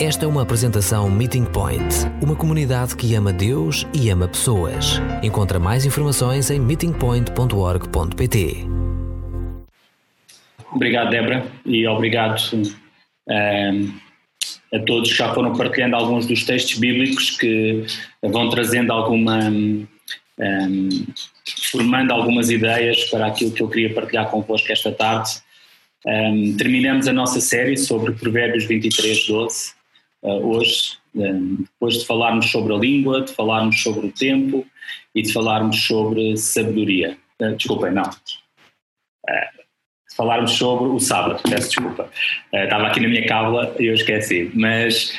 Esta é uma apresentação Meeting Point, uma comunidade que ama Deus e ama pessoas. Encontra mais informações em meetingpoint.org.pt. Obrigado, Débora, e obrigado um, a todos que já foram partilhando alguns dos textos bíblicos que vão trazendo alguma. Um, formando algumas ideias para aquilo que eu queria partilhar convosco esta tarde. Um, terminamos a nossa série sobre Provérbios 23, 12 uh, hoje, um, depois de falarmos sobre a língua, de falarmos sobre o tempo e de falarmos sobre sabedoria. Uh, desculpem, não. Uh, falarmos sobre o sábado, peço desculpa. Estava aqui na minha cábula e eu esqueci. Mas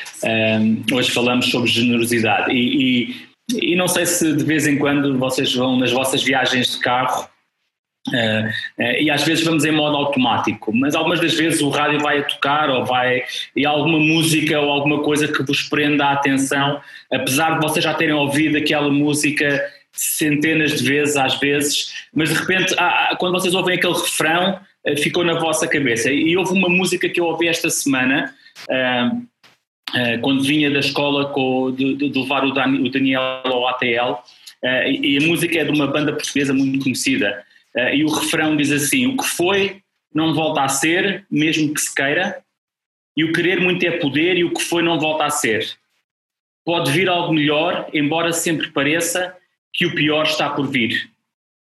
hoje falamos sobre generosidade e, e e não sei se de vez em quando vocês vão nas vossas viagens de carro Uh, uh, e às vezes vamos em modo automático, mas algumas das vezes o rádio vai a tocar ou vai e alguma música ou alguma coisa que vos prenda a atenção, apesar de vocês já terem ouvido aquela música centenas de vezes às vezes, mas de repente ah, quando vocês ouvem aquele refrão uh, ficou na vossa cabeça. E houve uma música que eu ouvi esta semana quando vinha da escola com, de, de levar o, Daniel ao ATL e a música é de uma banda portuguesa muito conhecida Uh, e o refrão diz assim: O que foi não volta a ser, mesmo que se queira, e o querer muito é poder, e o que foi não volta a ser. Pode vir algo melhor, embora sempre pareça que o pior está por vir.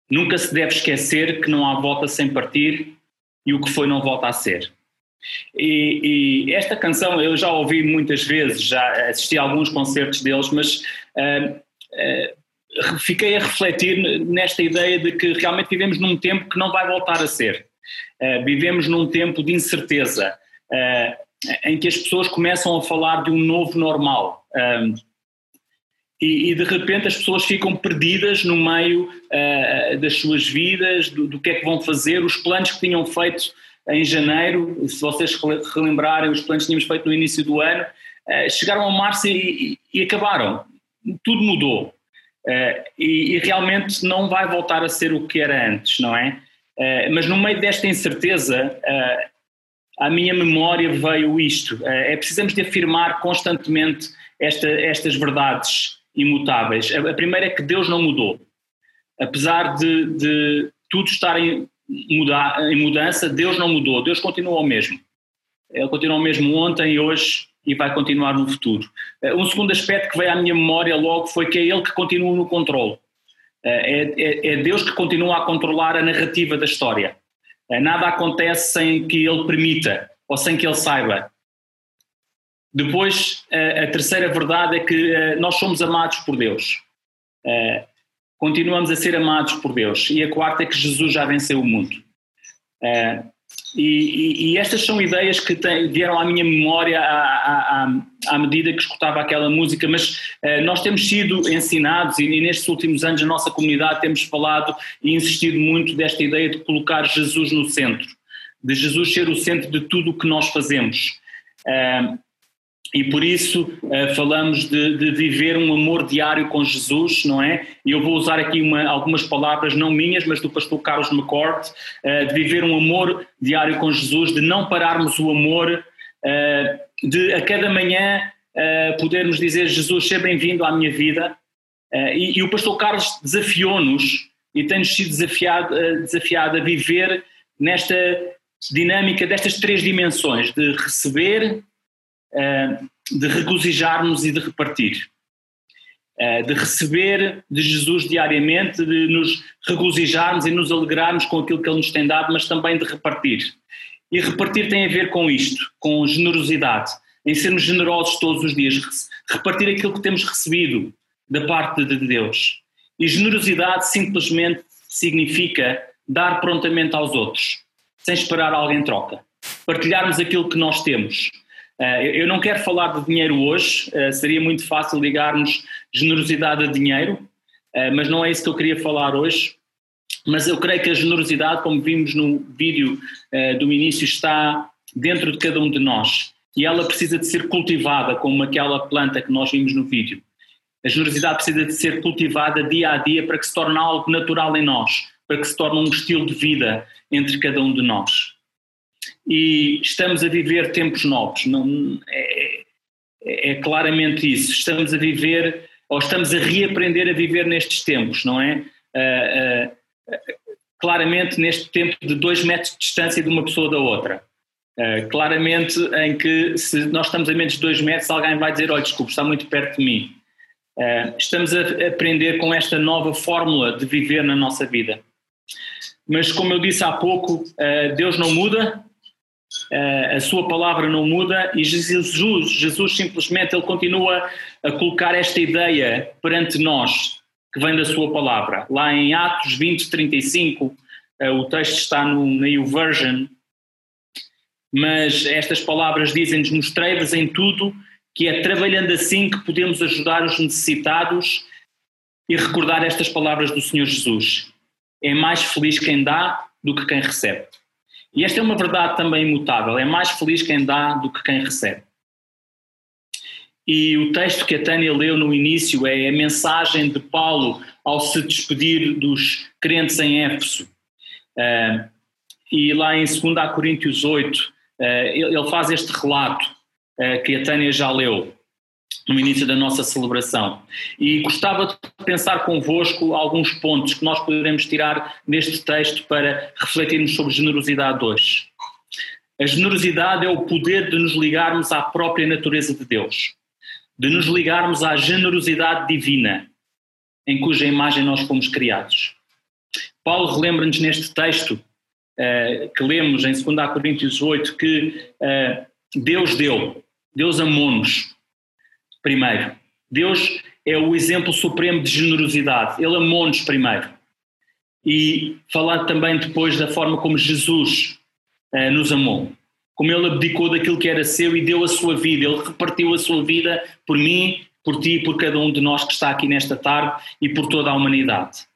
Nunca se deve esquecer que não há volta sem partir, e o que foi não volta a ser. E, e esta canção eu já ouvi muitas vezes, já assisti a alguns concertos deles, mas uh, uh, fiquei a refletir nesta ideia de que realmente vivemos num tempo que não vai voltar a ser. Uh, vivemos num tempo de incerteza, uh, em que as pessoas começam a falar de um novo normal. Uh, e, e, de repente as pessoas ficam perdidas no meio das suas vidas, do, do, que é que vão fazer, os planos que tinham feito em janeiro, se vocês relembrarem, os planos que tínhamos feito no início do ano, chegaram a março e, e, e acabaram. Tudo mudou. Uh, e, e, realmente não vai voltar a ser o que era antes, não é? Uh, mas no meio desta incerteza, uh, à minha memória veio isto: é precisamos de afirmar constantemente esta, estas verdades imutáveis. A, a, primeira é que Deus não mudou. Apesar de, de tudo estar em, muda, em mudança, Deus não mudou. Deus continua o mesmo. Ele continua o mesmo ontem e hoje e vai continuar no futuro. Eh, um segundo aspecto que veio à minha memória logo foi que é ele que continua no controle. Eh, é, é, é Deus que continua a controlar a narrativa da história. Eh, nada acontece sem que ele permita ou sem que ele saiba. Depois, a terceira verdade é que nós somos amados por Deus. Continuamos a ser amados por Deus. E a quarta é que Jesus já venceu o mundo. E, e, e, estas são ideias que tem, vieram à minha memória à, à, à, medida que escutava aquela música, mas uh, nós temos sido ensinados e, e, nestes últimos anos a nossa comunidade temos falado e insistido muito desta ideia de colocar Jesus no centro, de Jesus ser o centro de tudo o que nós fazemos. Uh, e por isso uh, falamos de, de, viver um amor diário com Jesus, não é? E eu vou usar aqui uma, algumas palavras não minhas, mas do pastor Carlos McCord, uh, de viver um amor diário com Jesus, de não pararmos o amor, uh, de a cada manhã podermos dizer Jesus, seja bem-vindo à minha vida. E, e, o pastor Carlos desafiou-nos e tem-nos sido desafiado, desafiado a viver nesta dinâmica destas três dimensões, de receber, eh, de regozijarmos e de repartir. Eh, de receber de Jesus diariamente, de nos regozijarmos e nos alegrarmos com aquilo que Ele nos tem dado, mas também de repartir. E repartir tem a ver com isto, com generosidade, em sermos generosos todos os dias, repartir aquilo que temos recebido da parte de Deus. E generosidade simplesmente significa dar prontamente aos outros, sem esperar alguém troca. Partilharmos aquilo que nós temos, eh, eu não quero falar de dinheiro hoje, eh, seria muito fácil ligarmos generosidade a dinheiro, eh, mas não é isso que eu queria falar hoje. Mas eu creio que a generosidade, como vimos no vídeo do início, está dentro de cada um de nós e ela precisa de ser cultivada como aquela planta que nós vimos no vídeo. A generosidade precisa de ser cultivada dia a dia para que se torne algo natural em nós, para que se torne um estilo de vida entre cada um de nós e estamos a viver tempos novos. Não, é, é, é claramente isso. Estamos a viver, ou estamos a reaprender a viver nestes tempos, não é? Uh, uh, claramente neste tempo de dois metros de distância de uma pessoa da outra. Uh, claramente em que se nós estamos a menos de dois metros, alguém vai dizer, olha, desculpe, está muito perto de mim. estamos a aprender com esta nova fórmula de viver na nossa vida. Mas como eu disse há pouco, Deus não muda, a sua palavra não muda e Jesus, Jesus simplesmente ele continua a colocar esta ideia perante nós que vem da sua palavra. Lá em Atos 20, 35, eh, o texto está no, na YouVersion, mas estas palavras dizem-nos: Mostrei-vos em tudo que é trabalhando assim que podemos ajudar os necessitados e recordar estas palavras do Senhor Jesus. É mais feliz quem dá do que quem recebe. E esta é uma verdade também imutável: é mais feliz quem dá do que quem recebe. E o texto que a Tânia leu no início é a mensagem de Paulo ao se despedir dos crentes em Éfeso. Uh, e lá em 2 Coríntios 8, uh, ele faz este relato uh, que a Tânia já leu no início da nossa celebração. E gostava de pensar convosco alguns pontos que nós poderemos tirar neste texto para refletirmos sobre generosidade hoje. A generosidade é o poder de nos ligarmos à própria natureza de Deus de nos ligarmos à generosidade divina em cuja imagem nós fomos criados. Paulo relembra-nos neste texto uh, que lemos em 2 Coríntios 8 que uh, Deus deu, Deus amou-nos primeiro. Deus é o exemplo supremo de generosidade, Ele amou-nos primeiro. E falar também depois da forma como Jesus uh, nos amou como ele abdicou daquilo que era seu e deu a sua vida, ele repartiu a sua vida por mim, por ti e por cada um de nós que está aqui nesta tarde e por toda a humanidade.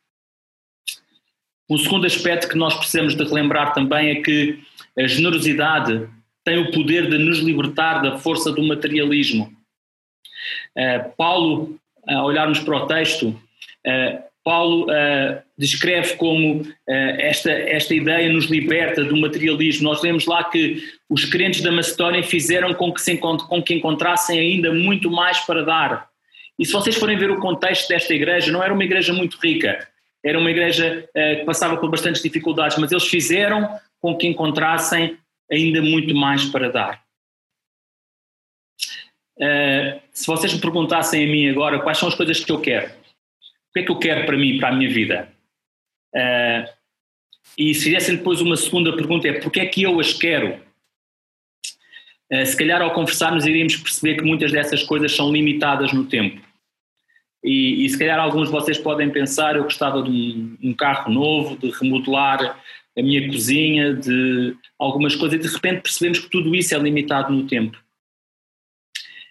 O segundo aspecto que nós precisamos de relembrar também é que a generosidade tem o poder de nos libertar da força do materialismo. Uh, Paulo, a olharmos para o texto, uh, Paulo uh, descreve como esta, esta ideia nos liberta do materialismo. Nós lemos lá que os crentes da Macedónia fizeram com que, se com que encontrassem ainda muito mais para dar. E se vocês forem ver o contexto desta igreja, não era uma igreja muito rica, era uma igreja que passava por bastantes dificuldades, mas eles fizeram com que encontrassem ainda muito mais para dar. Se vocês me perguntassem a mim agora quais são as coisas que eu quero, o que é que eu quero para mim, para a minha vida? Uh, e se fizessem depois uma segunda pergunta é porque é que eu as quero? Uh, se calhar ao conversarmos iríamos perceber que muitas dessas coisas são limitadas no tempo. E, e se calhar alguns de vocês podem pensar, eu gostava de um, um carro novo, de remodelar a minha cozinha, de algumas coisas, e de repente percebemos que tudo isso é limitado no tempo.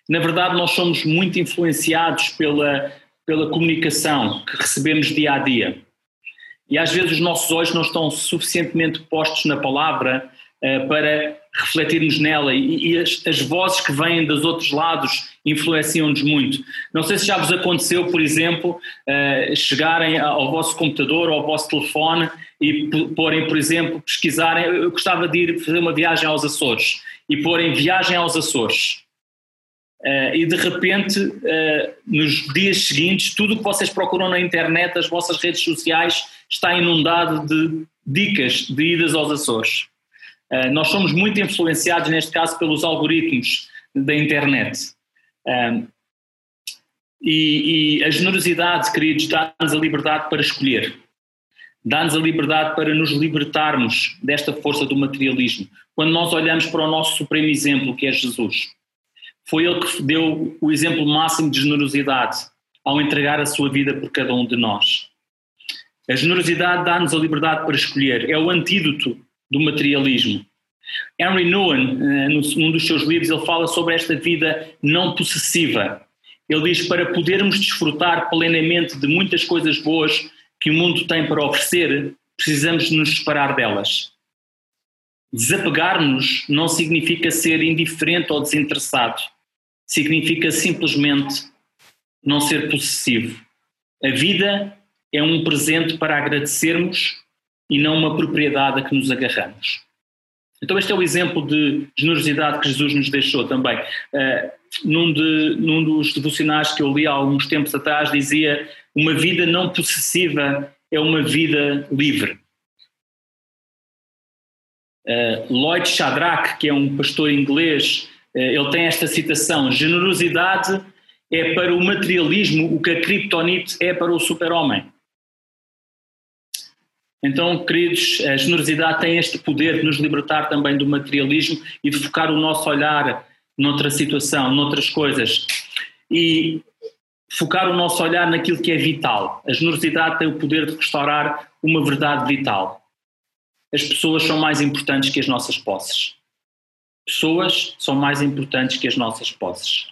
Na verdade, nós somos muito influenciados pela pela comunicação que recebemos dia a dia. E às vezes os nossos olhos não estão suficientemente postos na palavra uh, para refletirmos nela e, e as, as, vozes que vêm dos outros lados influenciam-nos muito. Não sei se já vos aconteceu, por exemplo, uh, chegarem ao vosso computador ou ao vosso telefone e porem, por exemplo, pesquisarem. Eu gostava de ir fazer uma viagem aos Açores e porem viagem aos Açores. Uh, e de repente, uh, nos dias seguintes, tudo o que vocês procuram na internet, as vossas redes sociais, está inundado de dicas de idas aos Açores. Uh, nós somos muito influenciados, neste caso, pelos algoritmos da internet. E, e, a generosidade, queridos, dá-nos a liberdade para escolher. Dá-nos a liberdade para nos libertarmos desta força do materialismo. Quando nós olhamos para o nosso supremo exemplo, que é Jesus foi ele que deu o exemplo máximo de generosidade ao entregar a sua vida por cada um de nós. A generosidade dá-nos a liberdade para escolher, é o antídoto do materialismo. Henry Nouwen, eh, num dos seus livros, ele fala sobre esta vida não possessiva. Ele diz: para podermos desfrutar plenamente de muitas coisas boas que o mundo tem para oferecer, precisamos nos separar delas. Desapegar-nos não significa ser indiferente ou desinteressado significa simplesmente não ser possessivo. A vida é um presente para agradecermos e não uma propriedade a que nos agarramos. Então, este é o exemplo de generosidade que Jesus nos deixou também. Uh, num, de, num dos devocionais que eu li há alguns tempos atrás, dizia: uma vida não possessiva é uma vida livre. Uh, Lloyd Shadrach, que é um pastor inglês, ele tem esta citação: generosidade é para o materialismo o que a criptonite é para o super-homem. Então, queridos, a generosidade tem este poder de nos libertar também do materialismo e de focar o nosso olhar noutra situação, noutras coisas. E focar o nosso olhar naquilo que é vital. A generosidade tem o poder de restaurar uma verdade vital. As pessoas são mais importantes que as nossas posses. Pessoas são mais importantes que as nossas posses.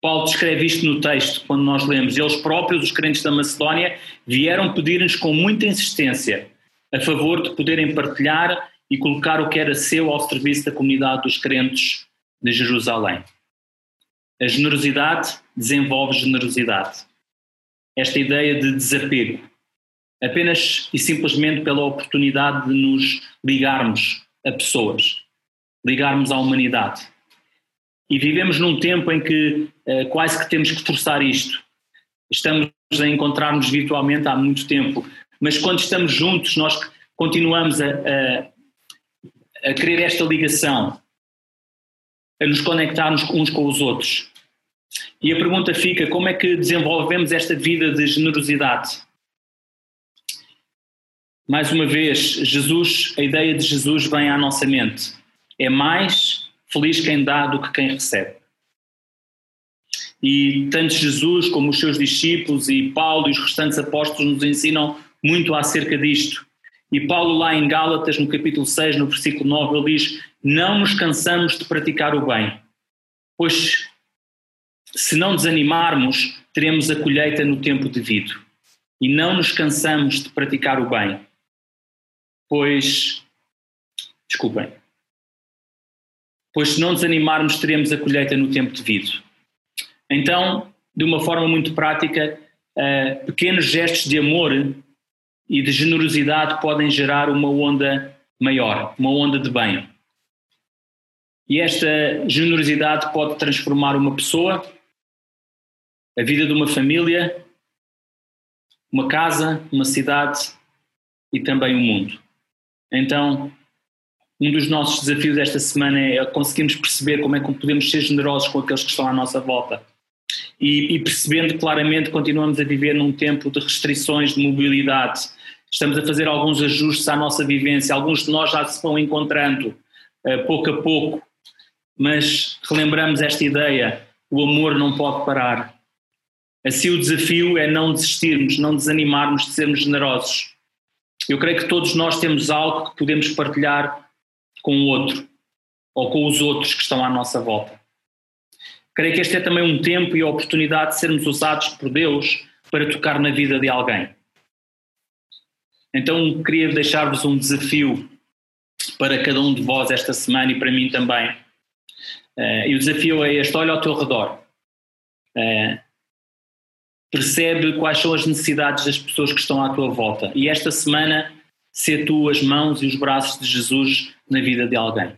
Paulo descreve isto no texto, quando nós lemos. Eles próprios, os crentes da Macedónia, vieram pedir-nos com muita insistência a favor de poderem partilhar e colocar o que era seu ao serviço da comunidade dos crentes de Jerusalém. A generosidade desenvolve generosidade. Esta ideia de desapego, apenas e simplesmente pela oportunidade de nos ligarmos a pessoas, ligarmos à humanidade. E vivemos num tempo em que uh, quase que temos que forçar isto. Estamos a encontrar-nos virtualmente há muito tempo, mas quando estamos juntos, nós continuamos a, a, a querer esta ligação, a nos conectarmos uns com os outros. E a pergunta fica: como é que desenvolvemos esta vida de generosidade? Mais uma vez, Jesus, a ideia de Jesus vem à nossa mente. É mais Feliz quem dá do que quem recebe. E tanto Jesus como os seus discípulos e Paulo e os restantes apóstolos nos ensinam muito acerca disto. E Paulo, lá em Gálatas, no capítulo 6, no versículo 9, ele diz: Não nos cansamos de praticar o bem, pois se não desanimarmos, teremos a colheita no tempo devido. E não nos cansamos de praticar o bem, pois. Desculpem pois se não desanimarmos, teremos a colheita no tempo devido. Então, de uma forma muito prática, uh, pequenos gestos de amor e de generosidade podem gerar uma onda maior, uma onda de bem. E esta generosidade pode transformar uma pessoa, a vida de uma família, uma casa, uma cidade e também o mundo. Então, um dos nossos desafios esta semana é conseguirmos perceber como é que podemos ser generosos com aqueles que estão à nossa volta. E, e percebendo claramente continuamos a viver num tempo de restrições de mobilidade. Estamos a fazer alguns ajustes à nossa vivência, alguns de nós já se vão encontrando uh, pouco a pouco, mas relembramos esta ideia: o amor não pode parar. Assim, o desafio é não desistirmos, não desanimarmos de sermos generosos. Eu creio que todos nós temos algo que podemos partilhar com o outro ou com os outros que estão à nossa volta. Creio que este é também um tempo e a oportunidade de sermos usados por Deus para tocar na vida de alguém. Então queria deixar-vos um desafio para cada um de vós esta semana e para mim também. Uh, e o desafio é este: olha ao teu redor. Uh, percebe quais são as necessidades das pessoas que estão à tua volta. E esta semana ser tu as mãos e os braços de Jesus na vida de alguém.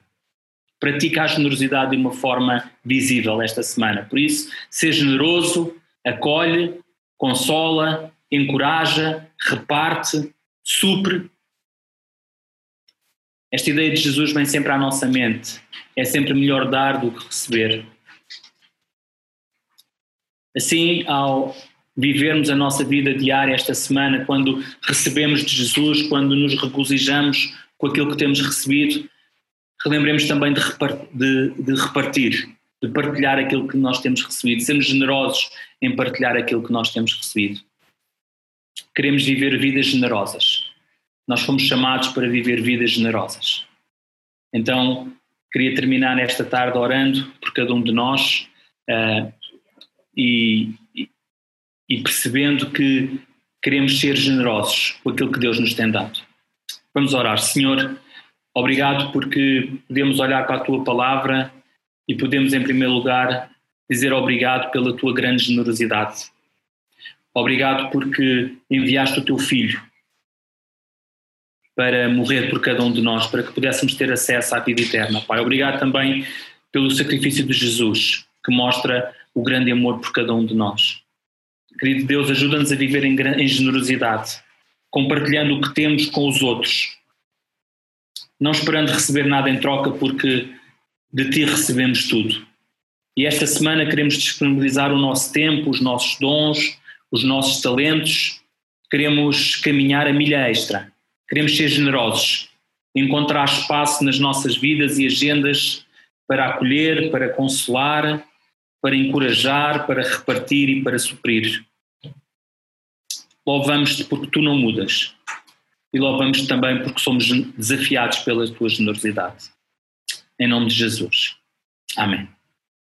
Pratica a generosidade de uma forma visível esta semana. Por isso, seja generoso, acolhe, consola, encoraja, reparte, supre. Esta ideia de Jesus vem sempre à nossa mente. É sempre melhor dar do que receber. Assim, ao vivermos a nossa vida diária esta semana, quando recebemos de Jesus, quando nos regozijamos com aquilo que temos recebido, relembremos também de, de, de repartir, de partilhar aquilo que nós temos recebido, sermos generosos em partilhar aquilo que nós temos recebido. Queremos viver vidas generosas. Nós fomos chamados para viver vidas generosas. Então, queria terminar nesta tarde orando por cada um de nós uh, e, e percebendo que queremos ser generosos com aquilo que Deus nos tem dado. Vamos orar, Senhor, obrigado porque podemos olhar para a tua palavra e podemos, em primeiro lugar, dizer obrigado pela tua grande generosidade. Obrigado porque enviaste o teu filho para morrer por cada um de nós, para que pudéssemos ter acesso à vida eterna. Pai, obrigado também pelo sacrifício de Jesus, que mostra o grande amor por cada um de nós. Querido Deus, ajuda-nos a viver em, em generosidade, compartilhando o que temos com os outros, não esperando receber nada em troca, porque de Ti recebemos tudo. E esta semana queremos disponibilizar o nosso tempo, os nossos dons, os nossos talentos, queremos caminhar a milha extra, queremos ser generosos, encontrar espaço nas nossas vidas e agendas para acolher, para consolar, para encorajar, para repartir e para suprir. Louvamos-te porque tu não mudas e louvamos-te também porque somos desafiados pela tua generosidade. Em nome de Jesus. Amém.